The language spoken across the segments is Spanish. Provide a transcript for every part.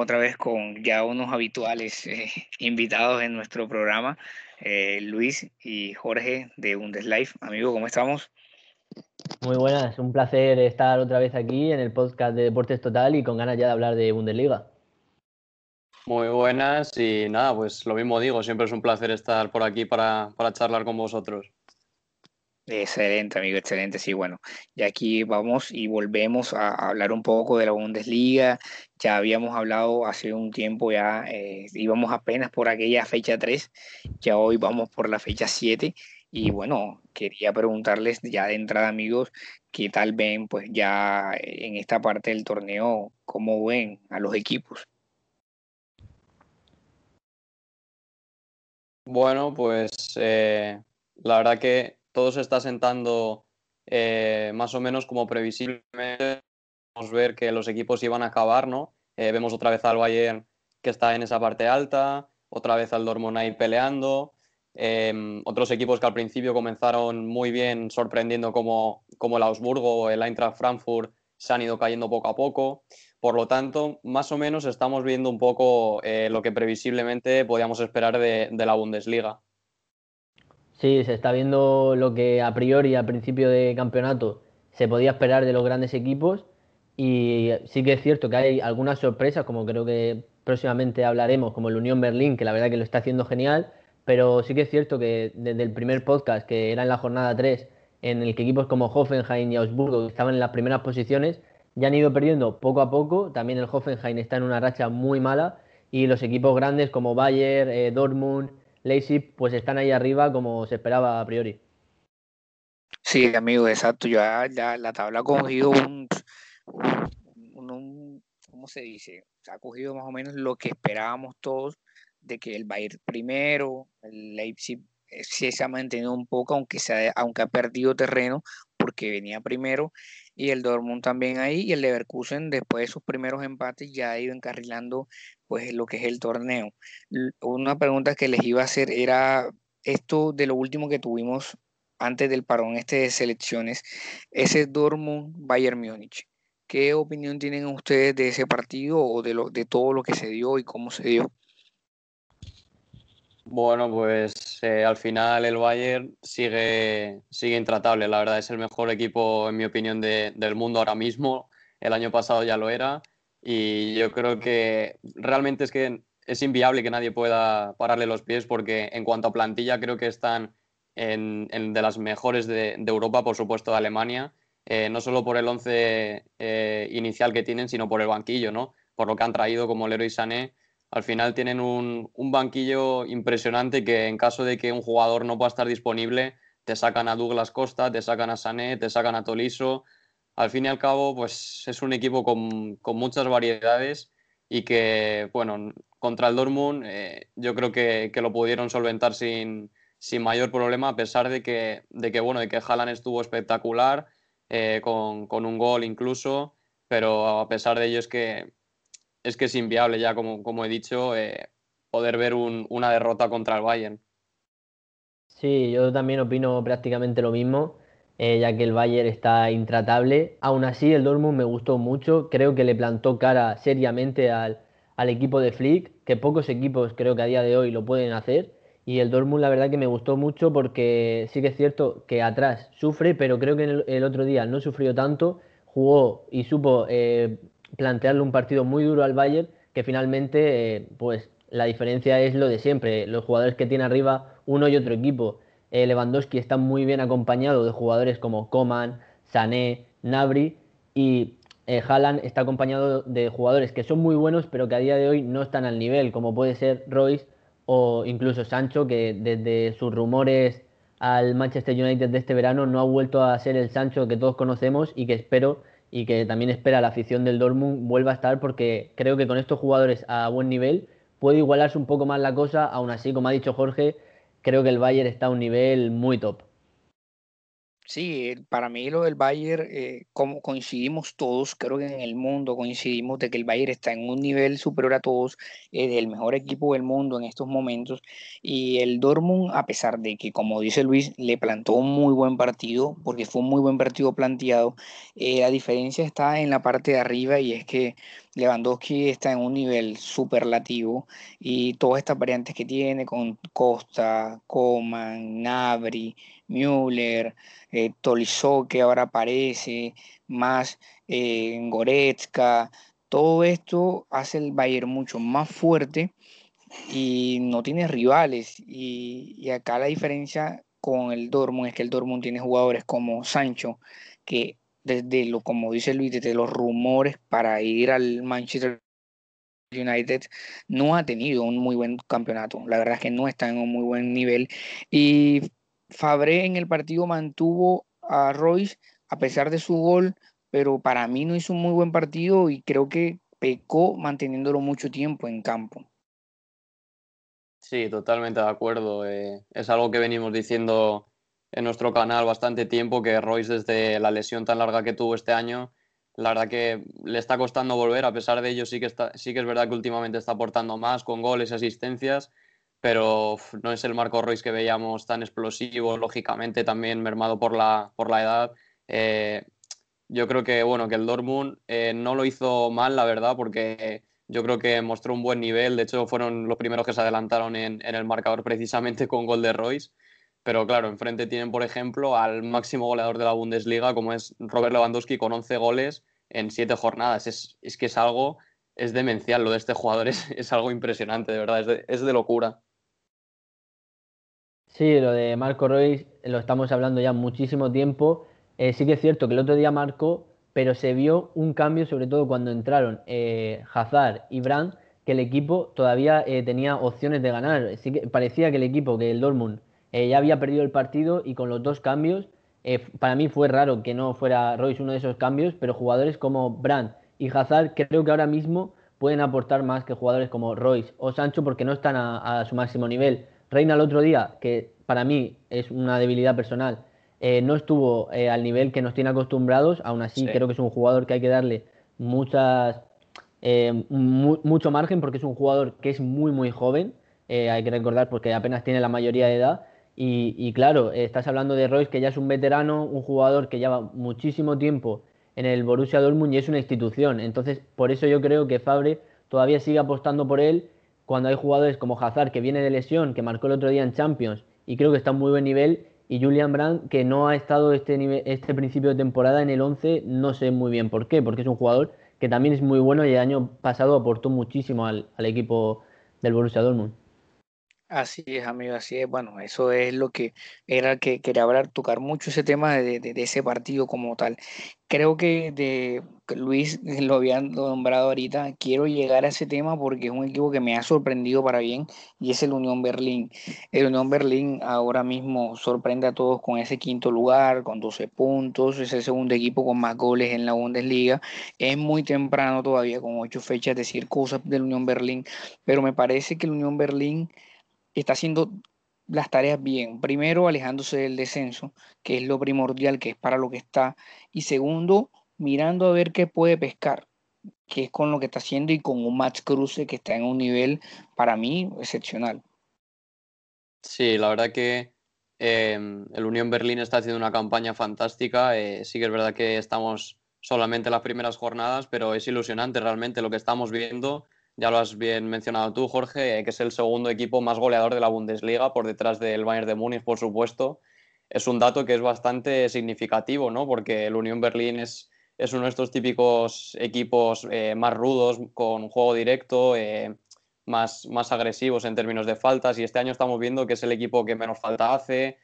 Otra vez con ya unos habituales eh, invitados en nuestro programa, eh, Luis y Jorge de Bundeslife. Amigo, ¿cómo estamos? Muy buenas, un placer estar otra vez aquí en el podcast de Deportes Total y con ganas ya de hablar de Bundesliga. Muy buenas y nada, pues lo mismo digo, siempre es un placer estar por aquí para, para charlar con vosotros. Excelente, amigo, excelente. Sí, bueno, y aquí vamos y volvemos a hablar un poco de la Bundesliga. Ya habíamos hablado hace un tiempo, ya eh, íbamos apenas por aquella fecha 3, ya hoy vamos por la fecha 7. Y bueno, quería preguntarles ya de entrada, amigos, qué tal ven, pues ya en esta parte del torneo, cómo ven a los equipos. Bueno, pues eh, la verdad que todo se está sentando eh, más o menos como previsiblemente. Vamos a ver que los equipos iban a acabar, ¿no? Eh, vemos otra vez al Bayern que está en esa parte alta, otra vez al Dortmund ahí peleando. Em, otros equipos que al principio comenzaron muy bien, sorprendiendo como, como el Augsburgo o el Eintracht Frankfurt, se han ido cayendo poco a poco. Por lo tanto, más o menos estamos viendo un poco eh, lo que previsiblemente podíamos esperar de, de la Bundesliga. Sí, se está viendo lo que a priori, al principio de campeonato, se podía esperar de los grandes equipos. Y sí que es cierto que hay algunas sorpresas, como creo que próximamente hablaremos, como el Unión Berlín, que la verdad que lo está haciendo genial. Pero sí que es cierto que desde el primer podcast, que era en la jornada 3, en el que equipos como Hoffenheim y Augsburgo estaban en las primeras posiciones, ya han ido perdiendo poco a poco. También el Hoffenheim está en una racha muy mala. Y los equipos grandes como Bayern, eh, Dortmund, Leipzig pues están ahí arriba como se esperaba a priori. Sí, amigo, exacto. Ya, ya la tabla ha cogido un, ¿cómo se dice? Se ha cogido más o menos lo que esperábamos todos de que el Bayern primero, el Leipzig eh, sí se ha mantenido un poco, aunque, se aunque ha perdido terreno porque venía primero, y el Dortmund también ahí, y el Leverkusen después de sus primeros empates ya ha ido encarrilando pues lo que es el torneo. Una pregunta que les iba a hacer era esto de lo último que tuvimos antes del parón este de selecciones, ese Dortmund Bayern Múnich. ¿Qué opinión tienen ustedes de ese partido o de, lo, de todo lo que se dio y cómo se dio? Bueno, pues eh, al final el Bayern sigue, sigue intratable. La verdad es el mejor equipo, en mi opinión, de, del mundo ahora mismo. El año pasado ya lo era. Y yo creo que realmente es que es inviable que nadie pueda pararle los pies porque en cuanto a plantilla creo que están en, de las mejores de, Europa, por supuesto de Alemania, eh, no solo por el once eh, inicial que tienen, sino por el banquillo, ¿no? Por lo que han traído como Leroy Sané. Al final tienen un, un banquillo impresionante que en caso de que un jugador no pueda estar disponible, te sacan a Douglas Costa, te sacan a Sané, te sacan a Tolisso, al fin y al cabo, pues es un equipo con, muchas variedades y que, bueno, contra el Dortmund eh, yo creo que, lo pudieron solventar sin, mayor problema, a pesar de que, de que bueno, de que Haaland estuvo espectacular, eh, con, un gol incluso, pero a pesar de ello es que es, que es inviable ya, como, como he dicho, eh, poder ver una derrota contra el Bayern. Sí, yo también opino prácticamente lo mismo. Eh, ya que el Bayern está intratable. Aún así, el Dortmund me gustó mucho, creo que le plantó cara seriamente al, equipo de Flick, que pocos equipos creo que a día de hoy lo pueden hacer. Y el Dortmund la verdad que me gustó mucho porque sí que es cierto que atrás sufre, pero creo que el, otro día no sufrió tanto, jugó y supo eh, plantearle un partido muy duro al Bayern, que finalmente eh, pues la diferencia es lo de siempre, los jugadores que tiene arriba uno y otro equipo. Eh, Lewandowski está muy bien acompañado de jugadores como Coman, Sané, Nabri y eh, Haaland está acompañado de jugadores que son muy buenos pero que a día de hoy no están al nivel, como puede ser Royce o incluso Sancho, que desde sus rumores al Manchester United de este verano no ha vuelto a ser el Sancho que todos conocemos y que espero y que también espera la afición del Dortmund vuelva a estar porque creo que con estos jugadores a buen nivel puede igualarse un poco más la cosa, aún así, como ha dicho Jorge, creo que el Bayern está a un nivel muy top. Sí, para mí lo del Bayern, eh, como coincidimos todos, creo que en el mundo coincidimos de que el Bayern está en un nivel superior a todos, es el mejor equipo del mundo en estos momentos. Y el Dortmund, a pesar de que, como dice Luis, le plantó un muy buen partido, porque fue un muy buen partido planteado, eh, la diferencia está en la parte de arriba y es que Lewandowski está en un nivel superlativo y todas estas variantes que tiene con Costa, Coman, Nabri, Müller, eh, que ahora aparece, más eh, Goretzka, todo esto hace el Bayern mucho más fuerte y no tiene rivales. Y, acá la diferencia con el Dortmund es que el Dortmund tiene jugadores como Sancho, que desde lo, como dice Luis, desde los rumores para ir al Manchester United no ha tenido un muy buen campeonato. La verdad es que no está en un muy buen nivel. Y Fabré en el partido mantuvo a Royce a pesar de su gol, pero para mí no hizo un muy buen partido y creo que pecó manteniéndolo mucho tiempo en campo. Sí, totalmente de acuerdo. Eh, es algo que venimos diciendo en nuestro canal bastante tiempo, que Royce desde la lesión tan larga que tuvo este año, la verdad que le está costando volver, a pesar de ello sí que, sí que es verdad que últimamente está aportando más con goles y asistencias, pero no es el Marco Royce que veíamos tan explosivo, lógicamente también mermado por la, por la edad. Eh, yo creo que, bueno, que el Dortmund eh, no lo hizo mal, la verdad, porque yo creo que mostró un buen nivel. De hecho, fueron los primeros que se adelantaron en, el marcador precisamente con gol de Royce. Pero claro, enfrente tienen, por ejemplo, al máximo goleador de la Bundesliga, como es Robert Lewandowski, con 11 goles en 7 jornadas. Es, es que es algo, es demencial lo de este jugador, es, es algo impresionante, de verdad, es de locura. Sí, lo de Marco Royce lo estamos hablando ya muchísimo tiempo. Eh, sí que es cierto que el otro día marcó, pero se vio un cambio, sobre todo cuando entraron eh, Hazard y Brandt, que el equipo todavía eh, tenía opciones de ganar. Sí que parecía que el equipo, que el Dortmund, ya había perdido el partido y con los dos cambios, para mí fue raro que no fuera Royce uno de esos cambios, pero jugadores como Brandt y Hazard creo que ahora mismo pueden aportar más que jugadores como Royce o Sancho porque no están a su máximo nivel. Reina el otro día, que para mí es una debilidad personal, eh, no estuvo eh, al nivel que nos tiene acostumbrados, aún así creo que es un jugador que hay que darle muchas, eh, mucho margen porque es un jugador que es muy muy joven, hay que recordar porque apenas tiene la mayoría de edad. Y, y, claro, estás hablando de Royce que ya es un veterano, un jugador que lleva muchísimo tiempo en el Borussia Dortmund y es una institución, entonces por eso yo creo que Fabre todavía sigue apostando por él cuando hay jugadores como Hazard que viene de lesión, que marcó el otro día en Champions y creo que está en muy buen nivel, y Julian Brandt que no ha estado este, nivel, este principio de temporada en el 11, no sé muy bien por qué, porque es un jugador que también es muy bueno y el año pasado aportó muchísimo al, al equipo del Borussia Dortmund. Así es, amigo, así es. Bueno, eso es lo que era que quería hablar, tocar mucho ese tema de, de, ese partido como tal. Creo que Luis lo habían nombrado ahorita. Quiero llegar a ese tema porque es un equipo que me ha sorprendido para bien y es el Unión Berlín. El Unión Berlín ahora mismo sorprende a todos con ese quinto lugar, con 12 puntos. Es el segundo equipo con más goles en la Bundesliga. Es muy temprano todavía, con ocho fechas, decir cosas del Unión Berlín, pero me parece que el Unión Berlín está haciendo las tareas bien. Primero, alejándose del descenso, que es lo primordial, que es para lo que está. Y segundo, mirando a ver qué puede pescar, que es con lo que está haciendo y con un Max Cruce que está en un nivel, para mí, excepcional. Sí, la verdad que eh, el Unión Berlín está haciendo una campaña fantástica. Eh, sí que es verdad que estamos solamente en las primeras jornadas, pero es ilusionante realmente lo que estamos viendo ya lo has bien mencionado tú, Jorge, eh, que es el segundo equipo más goleador de la Bundesliga, por detrás del Bayern de Múnich, por supuesto. Es un dato que es bastante significativo, ¿no? Porque el Unión Berlín es, es uno de estos típicos equipos eh, más rudos, con juego directo, eh, más, más agresivos en términos de faltas, y este año estamos viendo que es el equipo que menos falta hace.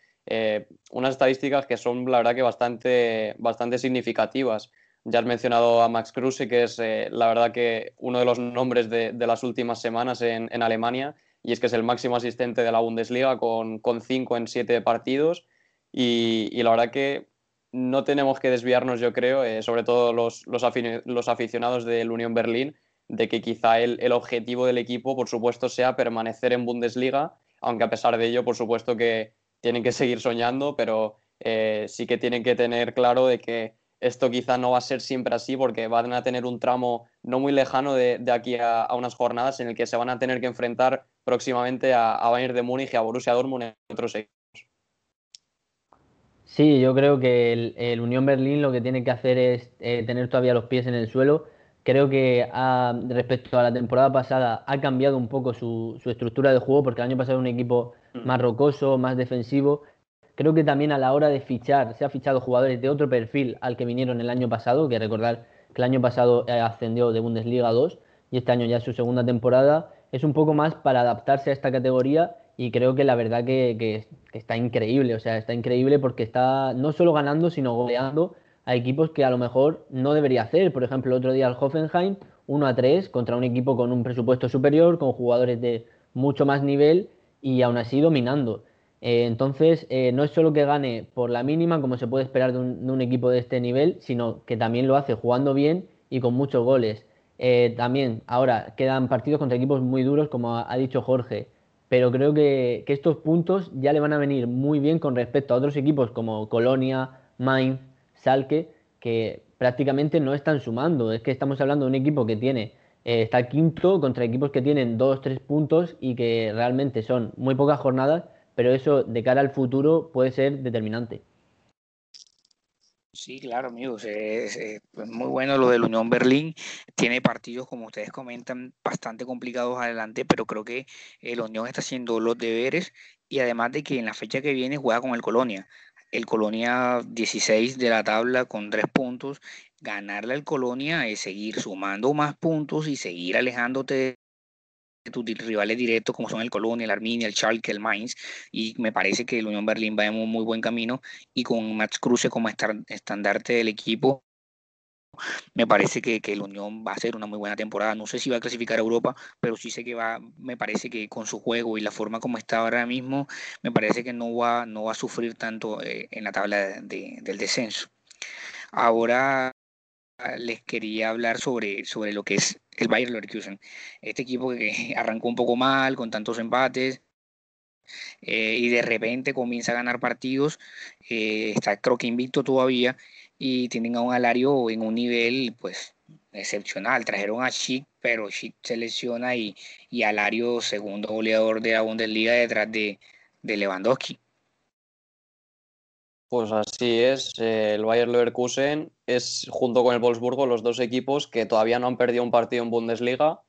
unas estadísticas que son, la verdad, que bastante, bastante significativas. Ya has mencionado a Max Kruse, que es eh, la verdad que uno de los nombres de, las últimas semanas en, Alemania, y es que es el máximo asistente de la Bundesliga con, con cinco en siete partidos. Y, la verdad que no tenemos que desviarnos, yo creo, eh, sobre todo los, los, los, aficionados del Unión Berlín, de que quizá el, el, objetivo del equipo, por supuesto, sea permanecer en Bundesliga, aunque a pesar de ello, por supuesto que tienen que seguir soñando, pero eh, sí que tienen que tener claro de que esto quizá no va a ser siempre así porque van a tener un tramo no muy lejano de, aquí a, unas jornadas en el que se van a tener que enfrentar próximamente a, a Bayern de Múnich y a Borussia Dortmund en otros equipos. Sí, yo creo que el, Unión Berlín lo que tiene que hacer es eh, tener todavía los pies en el suelo. Creo que respecto a la temporada pasada ha cambiado un poco su, su estructura de juego porque el año pasado era un equipo mm. más rocoso, más defensivo Creo que también a la hora de fichar, se ha fichado jugadores de otro perfil al que vinieron el año pasado, que recordar que el año pasado eh, ascendió de Bundesliga 2 y este año ya es su segunda temporada, es un poco más para adaptarse a esta categoría y creo que la verdad que, está increíble, o sea, está increíble porque está no solo ganando, sino goleando a equipos que a lo mejor no debería hacer. Por ejemplo, el otro día el Hoffenheim 1 a 3 contra un equipo con un presupuesto superior, con jugadores de mucho más nivel y aún así dominando. Eh, entonces, eh, no es solo que gane por la mínima, como se puede esperar de un, equipo de este nivel, sino que también lo hace jugando bien y con muchos goles. Eh, también, ahora, quedan partidos contra equipos muy duros, como ha, dicho Jorge, pero creo que, estos puntos ya le van a venir muy bien con respecto a otros equipos como Colonia, Mainz, Salke, que prácticamente no están sumando. Es que estamos hablando de un equipo que tiene está quinto contra equipos que tienen dos, tres puntos y que realmente son muy pocas jornadas pero eso de cara al futuro puede ser determinante. Sí, claro, amigos. Es, muy bueno lo del Unión Berlín. Tiene partidos, como ustedes comentan, bastante complicados adelante, pero creo que el Unión está haciendo los deberes y además de que en la fecha que viene juega con el Colonia. El Colonia 16 de la tabla con tres puntos. Ganarle al Colonia es seguir sumando más puntos y seguir alejándote tus rivales directos como son el Colonia, el Arminia, el Schalke, el Mainz y me parece que el Unión Berlín va en un muy buen camino y con Max Cruce como estandarte del equipo me parece que, que, el Unión va a ser una muy buena temporada. No sé si va a clasificar a Europa, pero sí sé que va, me parece que con su juego y la forma como está ahora mismo, me parece que no va, no va a sufrir tanto eh, en la tabla del descenso. Ahora les quería hablar sobre, sobre lo que es el Bayern Leverkusen. Este equipo que arrancó un poco mal, con tantos empates, eh, y de repente comienza a ganar partidos, eh, está creo que invicto todavía, y tienen a un Alario en un nivel pues excepcional. Trajeron a Schick, pero Schick se lesiona y, y Alario, segundo goleador de la Bundesliga, detrás de, de Lewandowski. Pues así es, eh, el Bayern Leverkusen es junto con el Wolfsburgo los dos equipos que todavía no han perdido un partido en Bundesliga.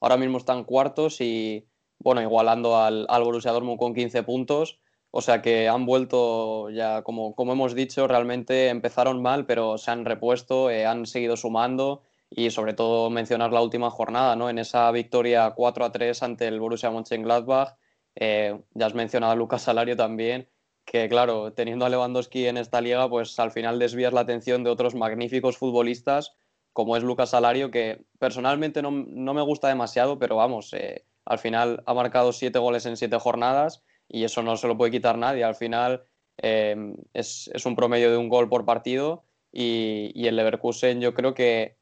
Ahora mismo están cuartos y bueno, igualando al, al Borussia Dortmund con 15 puntos. O sea que han vuelto ya, como, como hemos dicho, realmente empezaron mal, pero se han repuesto, eh, han seguido sumando y sobre todo mencionar la última jornada, ¿no? En esa victoria 4 a 3 ante el Borussia Mönchengladbach. Eh, ya has mencionado a Lucas Salario también que claro, teniendo a Lewandowski en esta liga, pues al final desvías la atención de otros magníficos futbolistas, como es Lucas Salario, que personalmente no, me gusta demasiado, pero vamos, eh, al final ha marcado siete goles en siete jornadas y eso no se lo puede quitar nadie. Al final eh, es, un promedio de un gol por partido y, el Leverkusen yo creo que,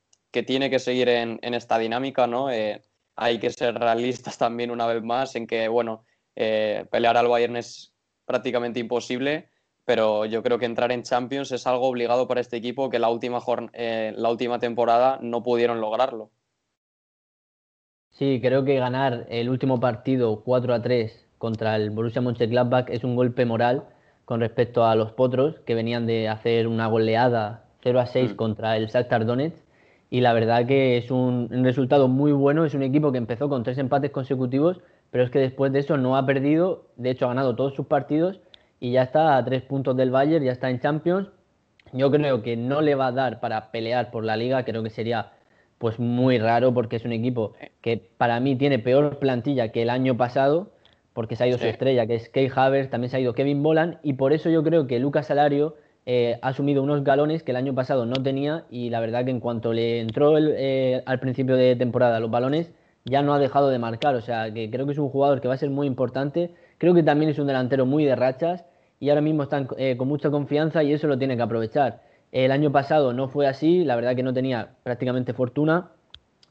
tiene que seguir en, esta dinámica, ¿no? Eh, hay que ser realistas también una vez más en que, bueno, pelear al Bayern es prácticamente imposible, pero yo creo que entrar en Champions es algo obligado para este equipo que la última, eh, la última temporada no pudieron lograrlo. Sí, creo que ganar el último partido 4 a 3 contra el Borussia Mönchengladbach es un golpe moral con respecto a los potros que venían de hacer una goleada 0 a 6 mm. contra el Shakhtar Donetsk y la verdad que es un resultado muy bueno, es un equipo que empezó con tres empates consecutivos pero es que después de eso no ha perdido, de hecho ha ganado todos sus partidos y ya está a tres puntos del Bayern, ya está en Champions. Yo creo que no le va a dar para pelear por la liga, creo que sería pues muy raro porque es un equipo que para mí tiene peor plantilla que el año pasado, porque se ha ido su estrella, que es Key Havers, también se ha ido Kevin Bolan, y por eso yo creo que Lucas Salario eh, ha asumido unos galones que el año pasado no tenía, y la verdad que en cuanto le entró eh, al principio de temporada los balones, ya no ha dejado de marcar. O sea, que creo que es un jugador que va a ser muy importante. Creo que también es un delantero muy de rachas y ahora mismo están eh, con mucha confianza y eso lo tiene que aprovechar. El año pasado no fue así, la verdad que no tenía prácticamente fortuna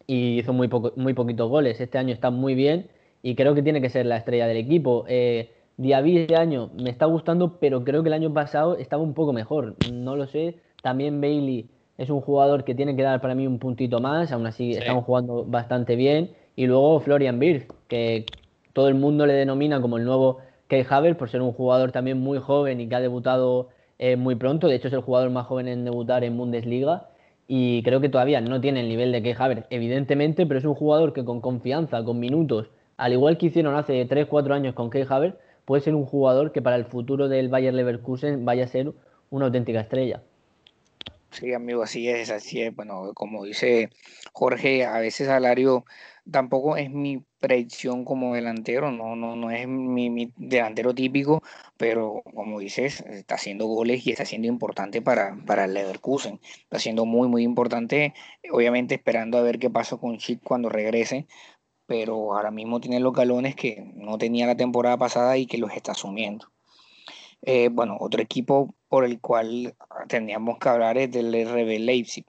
y hizo muy, poco, muy poquitos goles. Este año está muy bien y creo que tiene que ser la estrella del equipo. Eh, Diaby este año me está gustando, pero creo que el año pasado estaba un poco mejor. No lo sé. También Bailey es un jugador que tiene que dar para mí un puntito más. Aún así, estamos jugando bastante bien. Y luego Florian Birch, que todo el mundo le denomina como el nuevo Kay Haver por ser un jugador también muy joven y que ha debutado eh, muy pronto. De hecho, es el jugador más joven en debutar en Bundesliga. Y creo que todavía no tiene el nivel de Kay Haver, evidentemente, pero es un jugador que con confianza, con minutos, al igual que hicieron hace 3-4 años con Kay Haver, puede ser un jugador que para el futuro del Bayer Leverkusen vaya a ser una auténtica estrella. Sí, amigo, así es, así es. Bueno, como dice Jorge, a veces Salario tampoco es mi predicción como delantero, no, no, no es mi, delantero típico, pero como dices, está haciendo goles y está siendo importante para, para el Leverkusen. Está siendo muy, muy importante, obviamente esperando a ver qué pasa con Chic cuando regrese, pero ahora mismo tiene los galones que no tenía la temporada pasada y que los está asumiendo. Eh, bueno, otro equipo por el cual tendríamos que hablar es del RB Leipzig.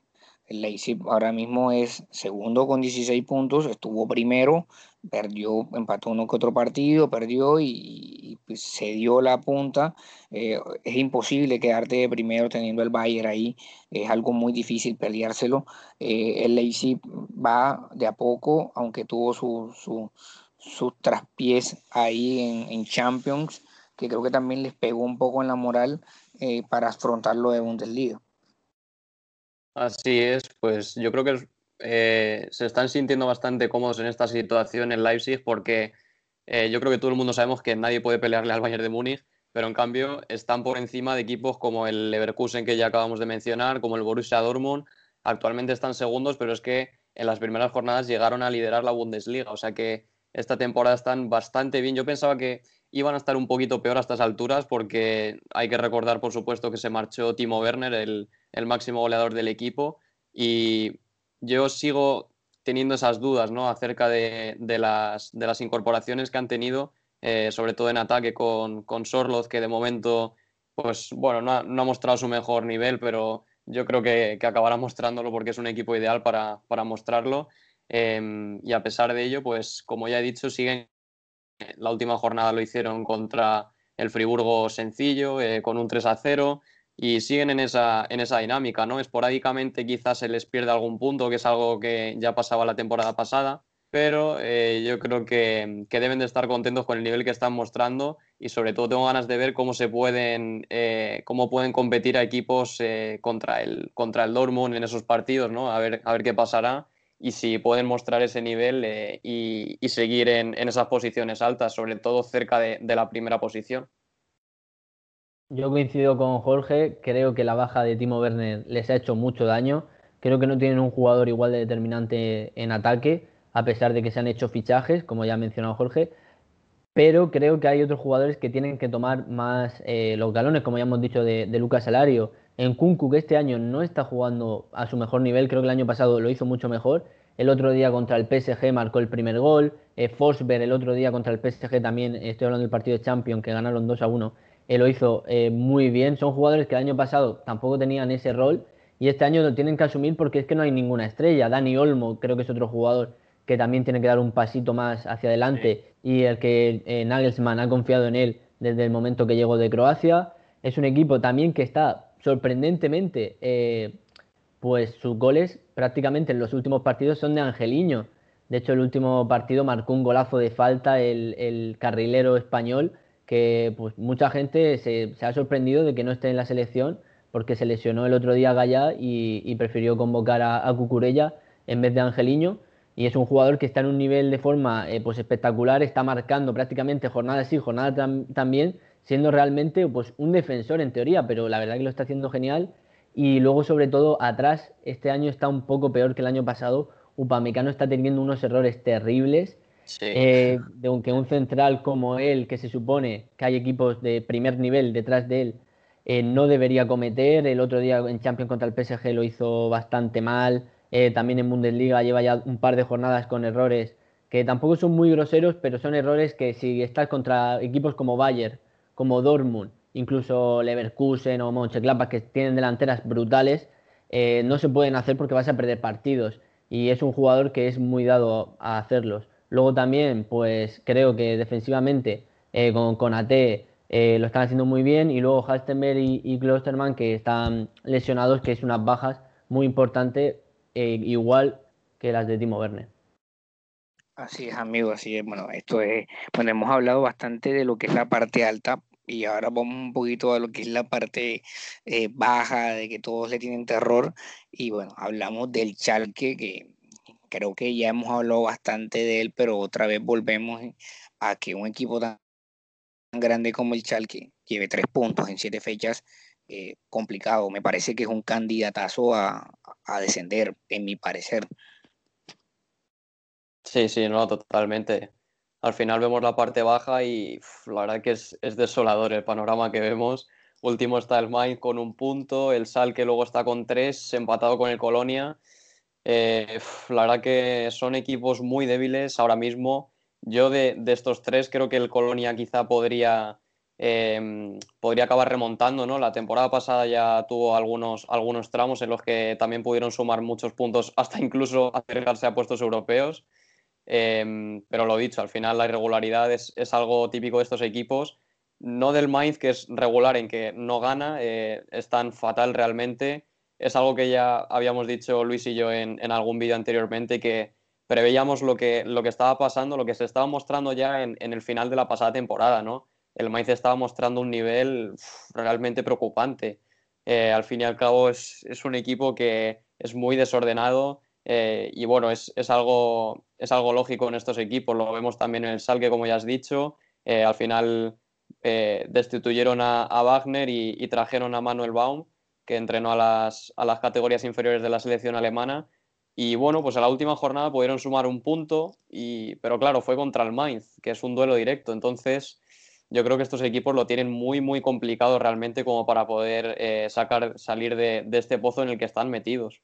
Leipzig ahora mismo es segundo con 16 puntos, estuvo primero, perdió, empató uno que otro partido, perdió y, pues, se dio la punta. Eh, es imposible quedarte de primero teniendo el Bayern ahí, es algo muy difícil peleárselo. Eh, el Leipzig va de a poco, aunque tuvo sus su, traspiés ahí en, Champions, que creo que también les pegó un poco en la moral eh, para afrontarlo de Bundesliga. Así es, pues yo creo que eh, se están sintiendo bastante cómodos en esta situación en Leipzig porque eh, yo creo que todo el mundo sabemos que nadie puede pelearle al Bayern de Múnich, pero en cambio están por encima de equipos como el Leverkusen que ya acabamos de mencionar, como el Borussia Dortmund. Actualmente están segundos, pero es que en las primeras jornadas llegaron a liderar la Bundesliga, o sea que esta temporada están bastante bien. Yo pensaba que iban a estar un poquito peor a estas alturas porque hay que recordar, por supuesto, que se marchó Timo Werner, el, máximo goleador del equipo, y yo sigo teniendo esas dudas ¿no? acerca de, las, incorporaciones que han tenido, eh, sobre todo en ataque con, con Sorloz, que de momento, pues bueno, no ha, mostrado su mejor nivel, pero yo creo que, acabará mostrándolo porque es un equipo ideal para, mostrarlo. Em, y a pesar de ello, pues como ya he dicho, siguen la última jornada lo hicieron contra el Friburgo sencillo, eh, con un 3 a 0, y siguen en esa, en esa dinámica, ¿no? Esporádicamente quizás se les pierde algún punto, que es algo que ya pasaba la temporada pasada, pero eh, yo creo que, deben de estar contentos con el nivel que están mostrando y sobre todo tengo ganas de ver cómo se pueden, eh, cómo pueden competir a equipos contra, el, contra el Dortmund en esos partidos, ¿no? A ver, a ver qué pasará y si pueden mostrar ese nivel eh, y, seguir en, esas posiciones altas, sobre todo cerca de, la primera posición. Yo coincido con Jorge, creo que la baja de Timo Werner les ha hecho mucho daño, creo que no tienen un jugador igual de determinante en ataque, a pesar de que se han hecho fichajes, como ya ha mencionado Jorge, pero creo que hay otros jugadores que tienen que tomar más eh, los galones, como ya hemos dicho, de, de Lucas Salario en Kunku, que este año no está jugando a su mejor nivel, creo que el año pasado lo hizo mucho mejor. El otro día contra el PSG marcó el primer gol. Eh, Forsberg el otro día contra el PSG también, estoy hablando del partido de Champions, que ganaron 2 a 1, eh, lo hizo eh, muy bien. Son jugadores que el año pasado tampoco tenían ese rol y este año lo tienen que asumir porque es que no hay ninguna estrella. Dani Olmo creo que es otro jugador que también tiene que dar un pasito más hacia adelante y el que eh, Nagelsmann ha confiado en él desde el momento que llegó de Croacia. Es un equipo también que está sorprendentemente, eh, pues sus goles prácticamente en los últimos partidos son de Angeliño. De hecho, el último partido marcó un golazo de falta el, carrilero español, que pues mucha gente se, ha sorprendido de que no esté en la selección, porque se lesionó el otro día Gallá y, prefirió convocar a, Cucurella en vez de Angeliño. Y es un jugador que está en un nivel de forma eh, pues espectacular, está marcando prácticamente jornada sí, jornada también, siendo realmente pues, un defensor en teoría, pero la verdad que lo está haciendo genial. Y luego, sobre todo, atrás, este año está un poco peor que el año pasado. Upamecano está teniendo unos errores terribles. Eh, de aunque un central como él, que se supone que hay equipos de primer nivel detrás de él, eh, no debería cometer. El otro día en Champions contra el PSG lo hizo bastante mal. Eh, también en Bundesliga lleva ya un par de jornadas con errores que tampoco son muy groseros, pero son errores que si estás contra equipos como Bayern como Dortmund, incluso Leverkusen o Mönchengladbach, que tienen delanteras brutales, eh, no se pueden hacer porque vas a perder partidos. Y es un jugador que es muy dado a hacerlos. Luego también, pues creo que defensivamente eh, con, con AT eh, lo están haciendo muy bien y luego Halstenberg y, y Klosterman que están lesionados, que es unas bajas muy importantes, igual que las de Timo Werner. Así es, amigo, así es. Bueno, esto es, bueno, hemos hablado bastante de lo que es la parte alta y ahora vamos un poquito a lo que es la parte eh, baja, de que todos le tienen terror. Y bueno, hablamos del Chalque, que creo que ya hemos hablado bastante de él, pero otra vez volvemos a que un equipo tan grande como el Chalque lleve tres puntos en siete fechas, eh, complicado. Me parece que es un candidatazo a, a descender, en mi parecer. Sí, sí, no, totalmente. Al final vemos la parte baja y la verdad que es, desolador el panorama que vemos. Último está el Mainz con un punto, el Sal que luego está con tres, empatado con el Colonia. Eh, la verdad que son equipos muy débiles ahora mismo. Yo de, estos tres creo que el Colonia quizá podría, em, podría acabar remontando, ¿no? La temporada pasada ya tuvo algunos, algunos tramos en los que también pudieron sumar muchos puntos, hasta incluso acercarse a puestos europeos. Em, pero lo dicho, al final la irregularidad es, algo típico de estos equipos. No del Mainz, que es regular en que no gana, eh, es tan fatal realmente. Es algo que ya habíamos dicho Luis y yo en, algún vídeo anteriormente, que preveíamos lo que, lo que estaba pasando, lo que se estaba mostrando ya en, el final de la pasada temporada, ¿no? El Mainz estaba mostrando un nivel realmente preocupante. Eh, al fin y al cabo es, es un equipo que es muy desordenado, eh, y bueno, es, algo, es algo lógico en estos equipos, lo vemos también en el Salque, como ya has dicho. Eh, al final eh, destituyeron a, Wagner y, trajeron a Manuel Baum, que entrenó a las, a las categorías inferiores de la selección alemana. Y bueno, pues a la última jornada pudieron sumar un punto, y, pero claro, fue contra el Mainz, que es un duelo directo. Entonces, yo creo que estos equipos lo tienen muy, muy complicado realmente como para poder sacar, salir de este pozo en el que están metidos.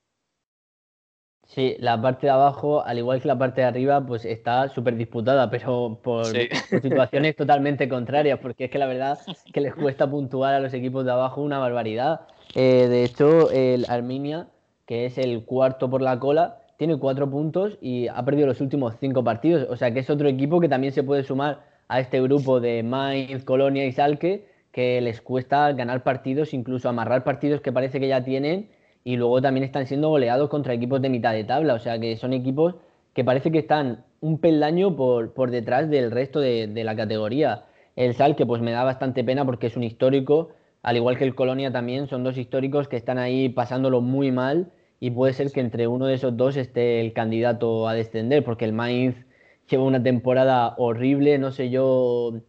Sí, la parte de abajo, al igual que la parte de arriba, pues está súper disputada, pero por, situaciones totalmente contrarias, porque es que la verdad que les cuesta puntuar a los equipos de abajo una barbaridad. Eh, de hecho, el Arminia, que es el cuarto por la cola, tiene cuatro puntos y ha perdido los últimos cinco partidos. O sea que es otro equipo que también se puede sumar a este grupo de Mainz, Colonia y Salque, que les cuesta ganar partidos, incluso amarrar partidos que parece que ya tienen y luego también están siendo goleados contra equipos de mitad de tabla, o sea que son equipos que parece que están un peldaño por, por detrás del resto de, la categoría. El Sal, que pues me da bastante pena porque es un histórico, al igual que el Colonia también, son dos históricos que están ahí pasándolo muy mal y puede ser que entre uno de esos dos esté el candidato a descender, porque el Mainz lleva una temporada horrible, no sé yo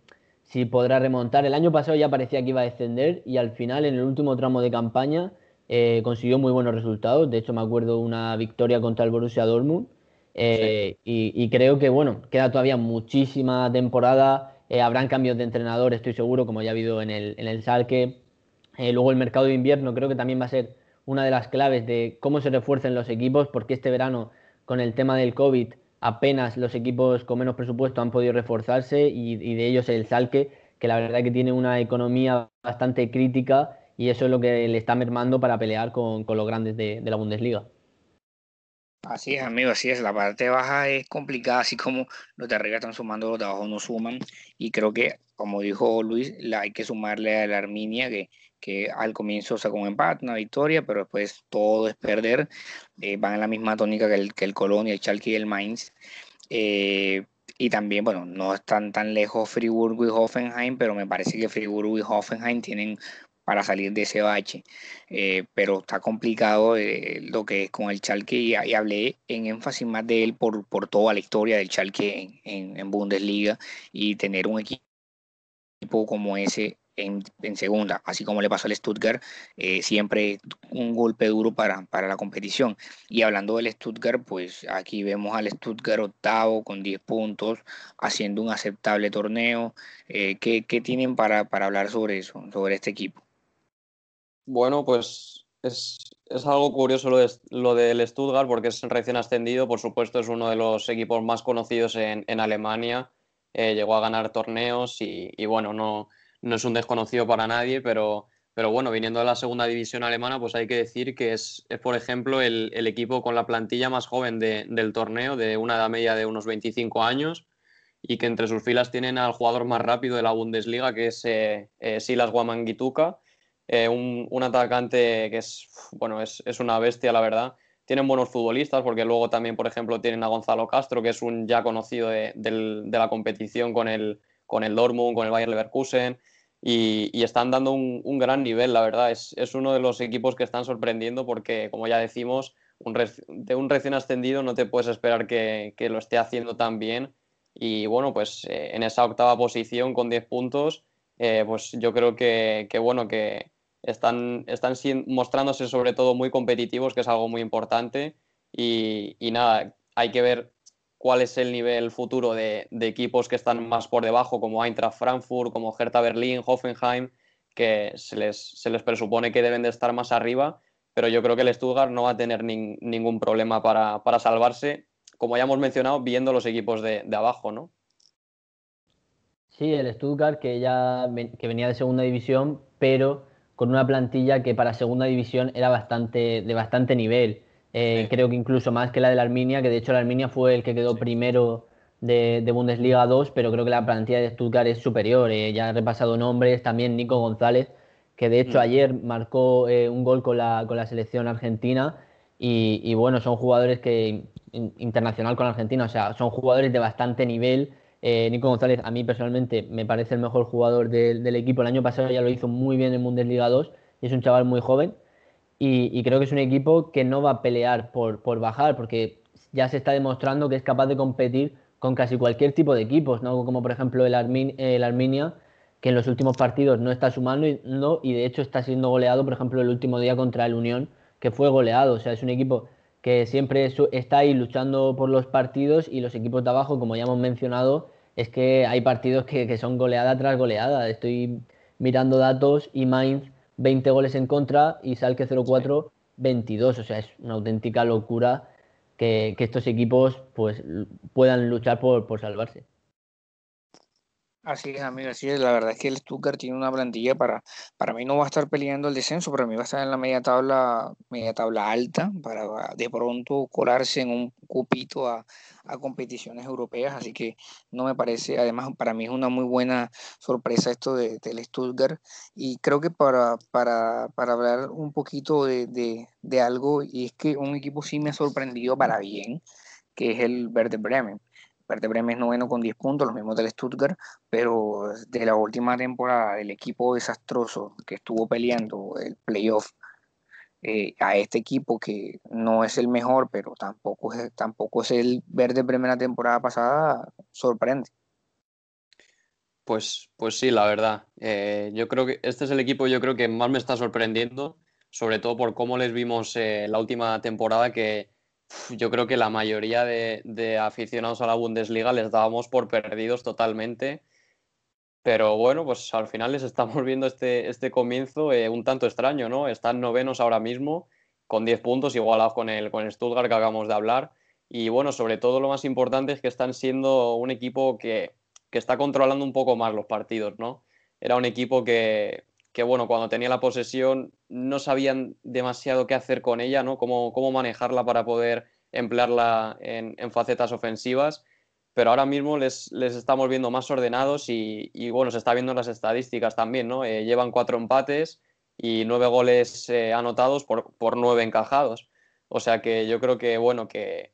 si podrá remontar. El año pasado ya parecía que iba a descender y al final, en el último tramo de campaña, eh, consiguió muy buenos resultados. De hecho, me acuerdo una victoria contra el Borussia Dortmund. Eh, y, creo que, bueno, queda todavía muchísima temporada. Eh, habrán cambios de entrenador, estoy seguro, como ya ha habido en el, en el Salque. luego el mercado de invierno creo que también va a ser una de las claves de cómo se refuercen los equipos, porque este verano, con el tema del COVID, apenas los equipos con menos presupuesto han podido reforzarse y, y de ellos el Salque, que la verdad que tiene una economía bastante crítica y eso es lo que le está mermando para pelear con, los grandes de, la Bundesliga. Así es, amigo, así es. La parte baja es complicada, así como los de arriba están sumando, los de abajo no suman. Y creo que, como dijo Luis, hay que sumarle a la Arminia, que, que al comienzo sacó un empate, una victoria, pero después todo es perder. Eh, van en la misma tónica que el, que el Colonia, el Schalke y el Mainz. Eh, y también, bueno, no están tan lejos Friburgo y Hoffenheim, pero me parece que Friburgo y Hoffenheim tienen para salir de ese bache. Eh, pero está complicado eh, lo que es con el Chalque y, hablé en énfasis más de él por, por toda la historia del Chalque en, Bundesliga y tener un equipo como ese en, segunda, así como le pasó al Stuttgart, eh, siempre un golpe duro para, para, la competición. Y hablando del Stuttgart, pues aquí vemos al Stuttgart octavo con 10 puntos, haciendo un aceptable torneo. ¿qué, ¿qué, tienen para, para hablar sobre eso, sobre este equipo? Bueno, pues es, algo curioso lo, del Stuttgart porque es recién ascendido, por supuesto es uno de los equipos más conocidos en, Alemania, eh, llegó a ganar torneos y, bueno, no, no, es un desconocido para nadie, pero, pero bueno, viniendo de la segunda división alemana, pues hay que decir que es, por ejemplo, el, equipo con la plantilla más joven del torneo, de una edad media de unos 25 años. y que entre sus filas tienen al jugador más rápido de la Bundesliga, que es eh, eh, Silas Guamangituka, eh, un, atacante que es, bueno, es, una bestia, la verdad. Tienen buenos futbolistas, porque luego también, por ejemplo, tienen a Gonzalo Castro, que es un ya conocido de, la competición con el, con el Dortmund, con el Bayern Leverkusen, y, están dando un, gran nivel, la verdad. Es, uno de los equipos que están sorprendiendo porque, como ya decimos, de un recién ascendido no te puedes esperar que, que lo esté haciendo tan bien y bueno, pues eh, en esa octava posición con 10 puntos, eh, pues yo creo que, bueno, que están, están mostrándose sobre todo muy competitivos, que es algo muy importante. Y, nada, hay que ver cuál es el nivel futuro de, equipos que están más por debajo, como Eintracht Frankfurt, como Hertha Berlín, Hoffenheim, que se les, se les presupone que deben de estar más arriba, pero yo creo que el Stuttgart no va a tener ningún problema para, para salvarse como ya hemos mencionado, viendo los equipos de, abajo, ¿no? Sí, el Stuttgart que ya que venía de segunda división, pero con una plantilla que para segunda división era bastante de bastante nivel. Eh, creo que incluso más que la de la Arminia, que de hecho la Arminia fue el que quedó primero de, Bundesliga 2, pero creo que la plantilla de Stuttgart es superior. Eh, ya he repasado nombres, también Nico González, que de hecho mm. ayer marcó eh, un gol con la, con la selección argentina. y, bueno, son jugadores que internacional con Argentina. O sea, son jugadores de bastante nivel. Eh, Nico González, a mí personalmente, me parece el mejor jugador del equipo. El año pasado ya lo hizo muy bien en Bundesliga 2 y es un chaval muy joven. Y, creo que es un equipo que no va a pelear por, bajar, porque ya se está demostrando que es capaz de competir con casi cualquier tipo de equipos, ¿no? como por ejemplo el, Arminia, que en los últimos partidos no está sumando y de hecho está siendo goleado, por ejemplo, el último día contra el Unión, que fue goleado. O sea, es un equipo que siempre está ahí luchando por los partidos y los equipos de abajo, como ya hemos mencionado, es que hay partidos que, son goleada tras goleada. Estoy mirando datos y Mainz 20 goles en contra y Salke 04 22. O sea, es una auténtica locura que, estos equipos pues puedan luchar por, por salvarse. Así es, amigo, así es. La verdad es que el Stuttgart tiene una plantilla para, para mí no va a estar peleando el descenso, para mí va a estar en la media tabla, media tabla alta, para de pronto colarse en un cupito a, competiciones europeas, así que no me parece, además para mí es una muy buena sorpresa esto de, del Stuttgart, y creo que para, para, para hablar un poquito de, de, de algo, y es que un equipo sí me ha sorprendido para bien, que es el Verde Bremen Verde Bremen es noveno con 10 puntos, los mismos del Stuttgart, pero de la última temporada, el equipo desastroso que estuvo peleando el playoff eh, a este equipo que no es el mejor, pero tampoco es, tampoco es el Verde Bremen la temporada pasada, sorprende. Pues, pues sí, la verdad. Eh, yo creo que este es el equipo yo creo que más me está sorprendiendo, sobre todo por cómo les vimos eh, la última temporada que yo creo que la mayoría de, aficionados a la Bundesliga les dábamos por perdidos totalmente. Pero bueno, pues al final les estamos viendo este, este comienzo eh, un tanto extraño, ¿no? Están novenos ahora mismo, con 10 puntos, igualados con el, con el Stuttgart que acabamos de hablar. Y bueno, sobre todo lo más importante es que están siendo un equipo que, que está controlando un poco más los partidos, ¿no? Era un equipo que, que bueno, cuando tenía la posesión no sabían demasiado qué hacer con ella, ¿no? Cómo, cómo manejarla para poder emplearla en, facetas ofensivas, pero ahora mismo les, estamos viendo más ordenados y, bueno, se está viendo en las estadísticas también, ¿no? Eh, llevan cuatro empates y nueve goles eh, anotados por, por, nueve encajados. O sea que yo creo que, bueno, que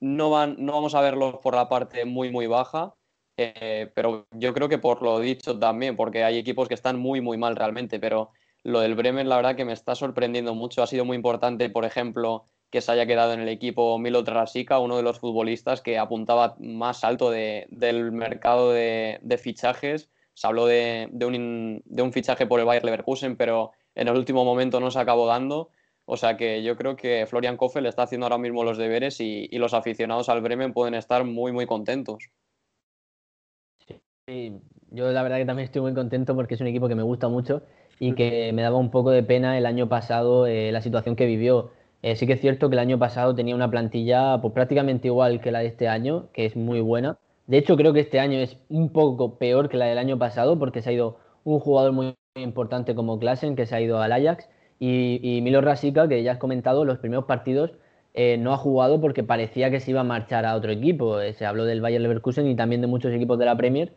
no, van, no vamos a verlos por la parte muy, muy baja, eh, pero yo creo que por lo dicho también, porque hay equipos que están muy, muy mal realmente, pero lo del Bremen, la verdad que me está sorprendiendo mucho. Ha sido muy importante, por ejemplo, que se haya quedado en el equipo Milo Trasica, uno de los futbolistas que apuntaba más alto del mercado de, fichajes. Se habló de, un, fichaje por el Bayer Leverkusen, pero en el último momento no se acabó dando. O sea que yo creo que Florian Kofel está haciendo ahora mismo los deberes y los aficionados al Bremen pueden estar muy, muy contentos. Sí, yo la verdad que también estoy muy contento porque es un equipo que me gusta mucho y que me daba un poco de pena el año pasado eh, la situación que vivió. Eh, sí que es cierto que el año pasado tenía una plantilla pues, prácticamente igual que la de este año, que es muy buena. De hecho, creo que este año es un poco peor que la del año pasado porque se ha ido un jugador muy, importante como Klassen, que se ha ido al Ajax, y, y Milo Rasica, que ya has comentado, los primeros partidos eh, no ha jugado porque parecía que se iba a marchar a otro equipo. Se habló del Bayern Leverkusen y también de muchos equipos de la Premier.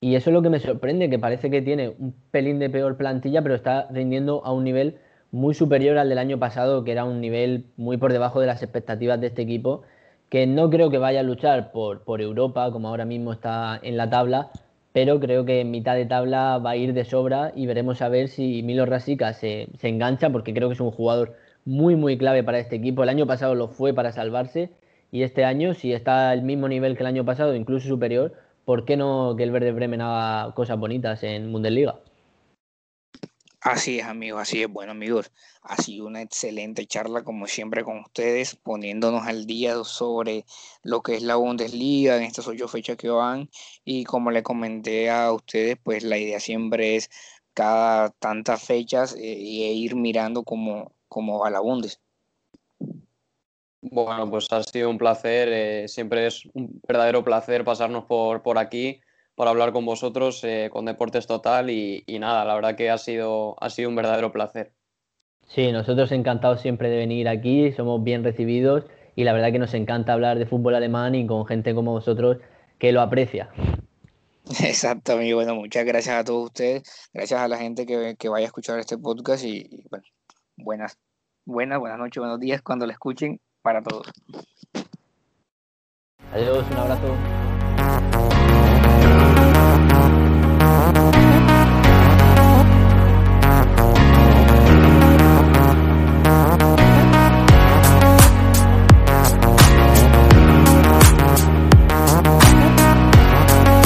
Y eso es lo que me sorprende, que parece que tiene un pelín de peor plantilla, pero está rindiendo a un nivel muy superior al del año pasado, que era un nivel muy por debajo de las expectativas de este equipo, que no creo que vaya a luchar por, por Europa, como ahora mismo está en la tabla, pero creo que en mitad de tabla va a ir de sobra y veremos a ver si Milo Rasica se, se engancha, porque creo que es un jugador muy, muy clave para este equipo. El año pasado lo fue para salvarse y este año, si está al mismo nivel que el año pasado, incluso superior, ¿por qué no que el Verde Bremen haga cosas bonitas en Bundesliga? Así es, amigos, así es. Bueno, amigos, ha sido una excelente charla, como siempre, con ustedes, poniéndonos al día sobre lo que es la Bundesliga en estas ocho fechas que van. Y como le comenté a ustedes, pues la idea siempre es cada tantas fechas e ir mirando cómo, como a la Bundes. Bueno, pues ha sido un placer, eh, siempre es un verdadero placer pasarnos por, por aquí para hablar con vosotros eh, con Deportes Total y, nada, la verdad que ha sido, ha sido un verdadero placer. Sí, nosotros encantados siempre de venir aquí, somos bien recibidos y la verdad que nos encanta hablar de fútbol alemán y con gente como vosotros que lo aprecia. Exacto, amigo. Bueno, muchas gracias a todos ustedes, gracias a la gente que, que vaya a escuchar este podcast y bueno, buenas, buenas, buenas noches, buenos días cuando la escuchen para todos. Adiós, un abrazo.